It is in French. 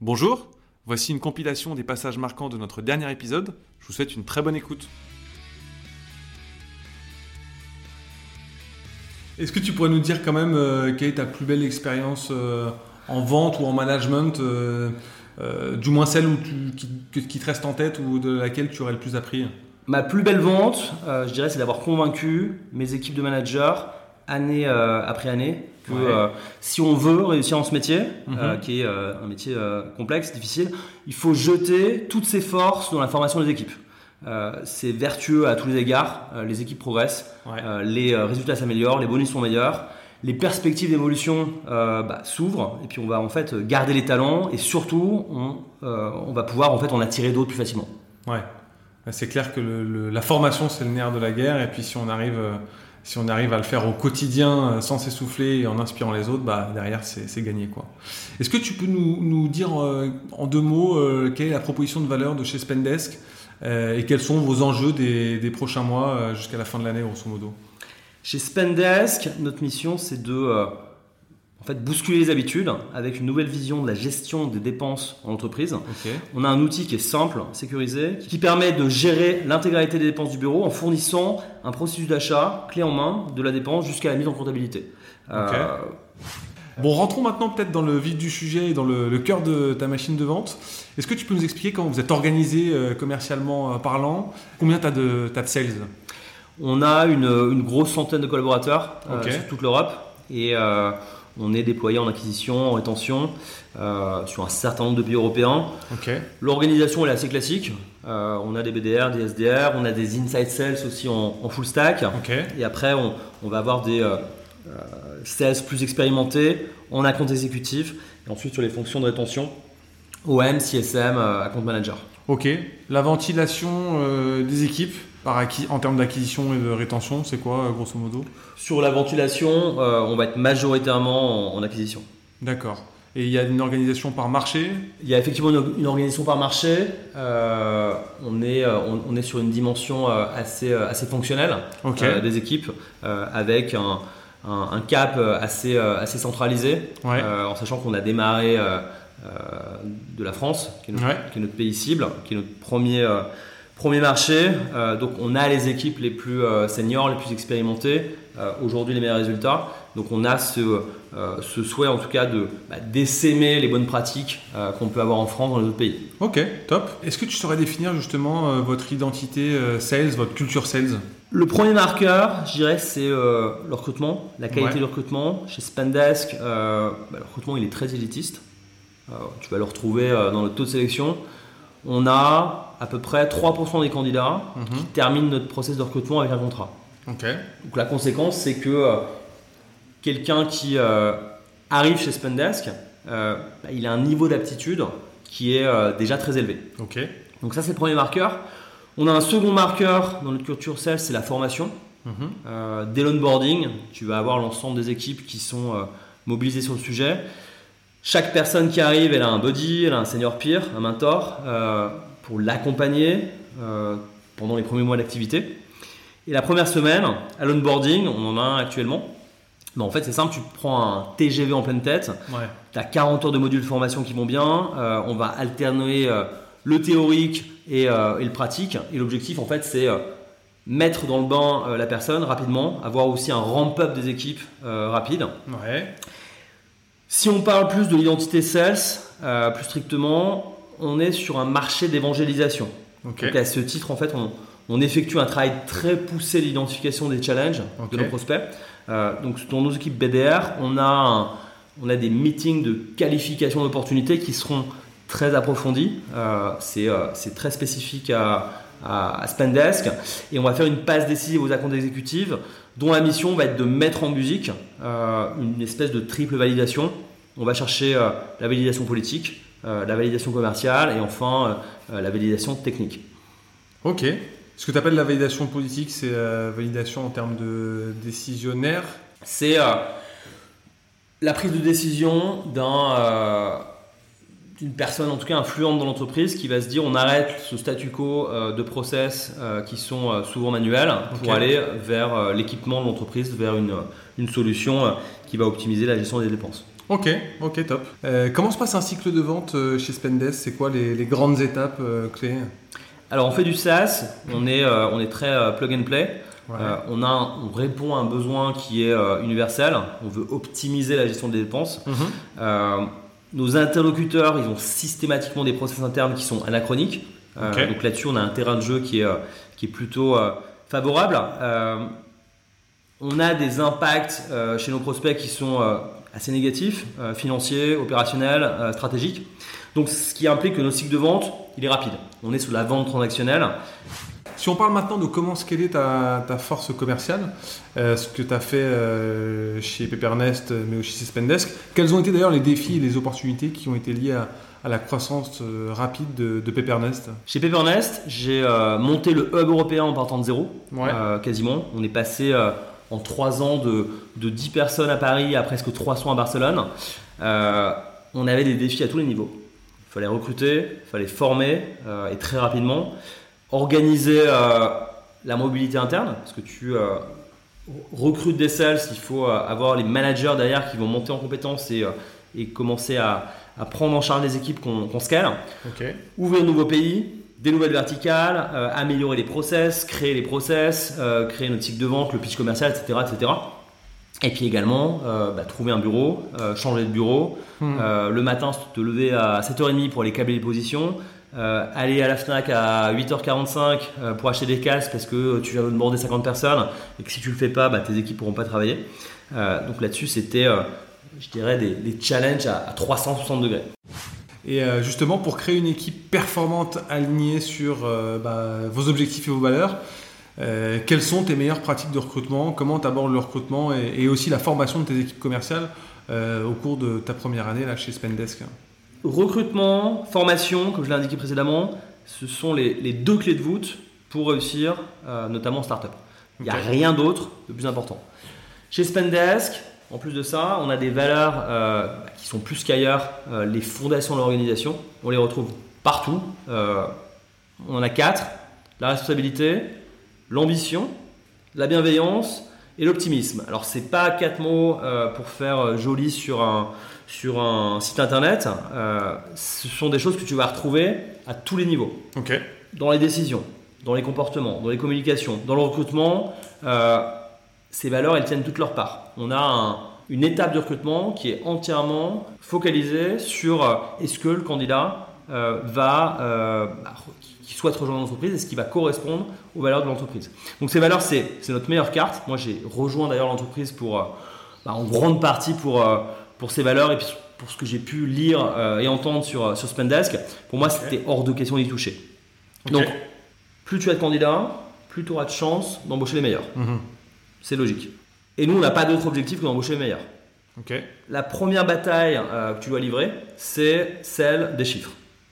Bonjour, voici une compilation des passages marquants de notre dernier épisode. Je vous souhaite une très bonne écoute. Est-ce que tu pourrais nous dire quand même euh, quelle est ta plus belle expérience euh, en vente ou en management, euh, euh, du moins celle où tu- qui, te reste en tête ou de laquelle tu aurais le plus appris? Ma plus belle vente, euh, je dirais, c'est d'avoir convaincu mes équipes de managers année euh, après année que Ouais. euh, si on veut réussir dans ce métier, euh, Mhm. qui est euh, un métier complexe, difficile, il faut jeter toutes ses forces dans la formation des équipes. C'est vertueux à tous les égards, les équipes progressent, Ouais. les résultats s'améliorent, les bonus sont meilleurs, les perspectives d'évolution bah, s'ouvrent et puis on va en fait garder les talents et surtout on, on va pouvoir en fait en attirer d'autres plus facilement. Ouais. C'est clair que le- le- la formation, c'est le nerf de la guerre. Et puis, si on arrive, si on arrive à le faire au quotidien euh, sans s'essouffler et en inspirant les autres, bah, derrière, c'est gagné. quoi. Est-ce que tu peux nous, dire euh, en deux mots euh, quelle est la proposition de valeur de chez Spendesk et quels sont vos enjeux des, des prochains mois jusqu'à la fin de l'année, grosso modo? Chez Spendesk, notre mission, c'est de en fait, bousculer les habitudes avec une nouvelle vision de la gestion des dépenses en entreprise. On a un outil qui est simple, sécurisé, qui permet de gérer l'intégralité des dépenses du bureau en fournissant un processus d'achat clé en main de la dépense jusqu'à la mise en comptabilité. Euh, Bon, rentrons maintenant peut-être dans le vif du sujet et dans le, le cœur de ta machine de vente. Est-ce que tu peux nous expliquer comment vous êtes organisé euh, commercialement euh, parlant Combien tu as de, sales? On a une, une grosse centaine de collaborateurs euh, sur toute l'Europe et on est déployé en acquisition, en rétention euh, sur un certain nombre de pays européens. L'organisation elle est assez classique. Euh, on a des BDR, des SDR, on a des inside sales aussi en, en full stack. Et après, on, on va avoir des euh, sales plus expérimentés en account exécutif. Et ensuite, sur les fonctions de rétention, OM, CSM, account manager. Ok. La ventilation euh, des équipes par acquis, en termes d'acquisition et de rétention, c'est quoi, euh, grosso modo? Sur la ventilation, euh, on va être majoritairement en, en acquisition. D'accord. Et il y a une organisation par marché? Il y a effectivement une, une organisation par marché. Euh, on, est, on, on est sur une dimension assez, assez fonctionnelle euh, des équipes, euh, avec un, un- un cap assez, assez centralisé, Ouais. en sachant qu'on a démarré de la France, qui est, notre, Ouais. qui est notre pays cible, qui est notre premier, euh, premier marché. Euh, donc on a les équipes les plus euh, seniors, les plus expérimentées, euh, aujourd'hui les meilleurs résultats. Donc on a ce, euh, ce souhait en tout cas de bah, d'essaimer les bonnes pratiques euh, qu'on peut avoir en France dans les autres pays. Ok, top. Est-ce que tu saurais définir justement euh, votre identité euh, sales, votre culture sales? Le premier marqueur, je dirais, c'est euh, le recrutement, la qualité Ouais. du recrutement. Chez Spendesk, euh, bah, le recrutement il est très élitiste. Euh, tu vas le retrouver euh, dans notre taux de sélection. On a à peu près 3% des candidats qui terminent notre process de recrutement avec un contrat. Donc la conséquence, c'est que euh, quelqu'un qui euh, arrive chez Spendesk, euh, bah, il a un niveau d'aptitude qui est déjà très élevé. Donc ça, c'est le premier marqueur. On a un second marqueur dans notre culture sales, c'est la formation. Mhm. Euh, dès l'onboarding, tu vas avoir l'ensemble des équipes qui sont mobilisées sur le sujet. Chaque personne qui arrive, elle a un buddy, elle a un senior peer, un mentor, euh, pour l'accompagner euh, pendant les premiers mois d'activité. Et la première semaine, à l'onboarding, on en a un actuellement. Mais en fait, c'est simple, tu prends un TGV en pleine tête, Ouais. tu as 40 heures de modules de formation qui vont bien. euh, on va alterner le théorique et, et le pratique. Et l'objectif, en fait, c'est mettre dans le bain la personne rapidement, avoir aussi un ramp-up des équipes euh, rapide. Ouais. Si on parle plus de l'identité sales, euh, plus strictement, on est sur un marché d'évangélisation. Ok. Donc à ce titre, en fait, on, on effectue un travail très poussé d'identification des challenges de nos prospects. Euh, donc dans nos équipes BDR, on a, un- on a des meetings de qualification d'opportunités qui seront très approfondis. Euh, c'est euh, c'est très spécifique à, à, à Spendesk. Et on va faire une passe décisive aux accounts exécutives dont la mission va être de mettre en musique euh, une espèce de triple validation. On va chercher euh, la validation politique, euh, la validation commerciale et enfin la validation technique. Ok. Ce que tu appelles la validation politique, c'est la validation en termes de décisionnaire? C'est la prise de décision d'un, d'une personne, en tout cas influente dans l'entreprise, qui va se dire on arrête ce statu quo euh, de process euh, qui sont euh, souvent manuels pour aller vers l'équipement de l'entreprise, vers une, une solution qui va optimiser la gestion des dépenses. Ok, ok, top. Euh, comment se passe un cycle de vente chez Spendesk C'est quoi les, grandes étapes clés? Alors on fait du SaaS, on est, on est très plug and play. on, a, on répond à un besoin qui est universel. On veut optimiser la gestion des dépenses. Mhm. Nos interlocuteurs, ils ont systématiquement des process internes qui sont anachroniques. donc là-dessus, on a un terrain de jeu qui est, qui est plutôt favorable. On a des impacts euh, chez nos prospects qui sont euh, assez négatifs, euh, financiers, opérationnels, stratégiques. Donc ce qui implique que notre cycle de vente, il est rapide. On est sous la vente transactionnelle. Si on parle maintenant de comment scaler ta, ta force commerciale, ce que tu as fait chez Pepernest, mais aussi chez Spendesk, quels ont été d'ailleurs les défis et les opportunités qui ont été liés à, la croissance rapide de, de Pepernest Chez Pepernest, j'ai monté le hub européen en partant de zéro, quasiment. On est passé en trois ans de, de 10 personnes à Paris à presque 300 à Barcelone. Euh, on avait des défis à tous les niveaux. Il fallait recruter, il fallait former euh, et très rapidement. Organiser euh, la mobilité interne, parce que tu recrutes des sales, il faut avoir les managers derrière qui vont monter en compétences et, et commencer à, à, prendre en charge les équipes qu'on scale. Ouvrir de nouveaux pays, des nouvelles verticales, euh, améliorer les process, créer les process, euh, créer notre cycle de vente, le pitch commercial, etc. etc. Et puis également, euh, bah, trouver un bureau, changer de bureau, hmm. le matin te lever à 7h30 pour aller câbler les positions, aller à la FNAC à 8h45 pour acheter des casques parce que tu vas demander 50 personnes et que si tu le fais pas, bah, tes équipes pourront pas travailler. donc là-dessus, c'était, je dirais, des, challenges à, à 360 degrés. Et euh, justement, pour créer une équipe performante alignée sur euh, bah, vos objectifs et vos valeurs, euh, quelles sont tes meilleures pratiques de recrutement? Comment tu abordes le recrutement et, aussi la formation de tes équipes commerciales au cours de ta première année là, chez Spendesk? Recrutement, formation, comme je l'ai indiqué précédemment, ce sont les, deux clés de voûte pour réussir, notamment en startup. Il n'y a rien d'autre de plus important. Chez Spendesk, en plus de ça, on a des valeurs euh, qui sont plus qu'ailleurs euh, les fondations de l'organisation. On les retrouve partout. Euh, on en a quatre la responsabilité, l'ambition, la bienveillance et l'optimisme. Alors, ce n'est pas quatre mots pour faire joli sur un, sur un site internet. ce sont des choses que tu vas retrouver à tous les niveaux. Dans les décisions, dans les comportements, dans les communications, dans le recrutement ces valeurs, elles tiennent toutes leur part. On a une étape de recrutement qui est entièrement focalisée sur euh, est-ce que le candidat euh, va, euh, bah, qui souhaite rejoindre l'entreprise, est-ce qu'il va correspondre aux valeurs de l'entreprise. Donc ces valeurs, c'est notre meilleure carte. Moi, j'ai rejoint d'ailleurs l'entreprise pour, bah, en grande partie pour, pour ces valeurs et puis pour ce que j'ai pu lire et entendre sur, sur Spendesk. Pour moi, c'était hors de question d'y toucher. Donc, plus tu as de candidats, plus tu auras de chances d'embaucher les meilleurs. Mhm. C'est logique. Et nous, on n'a pas d'autre objectif que d'embaucher les meilleurs. La première bataille euh, que tu dois livrer, c'est celle des chiffres.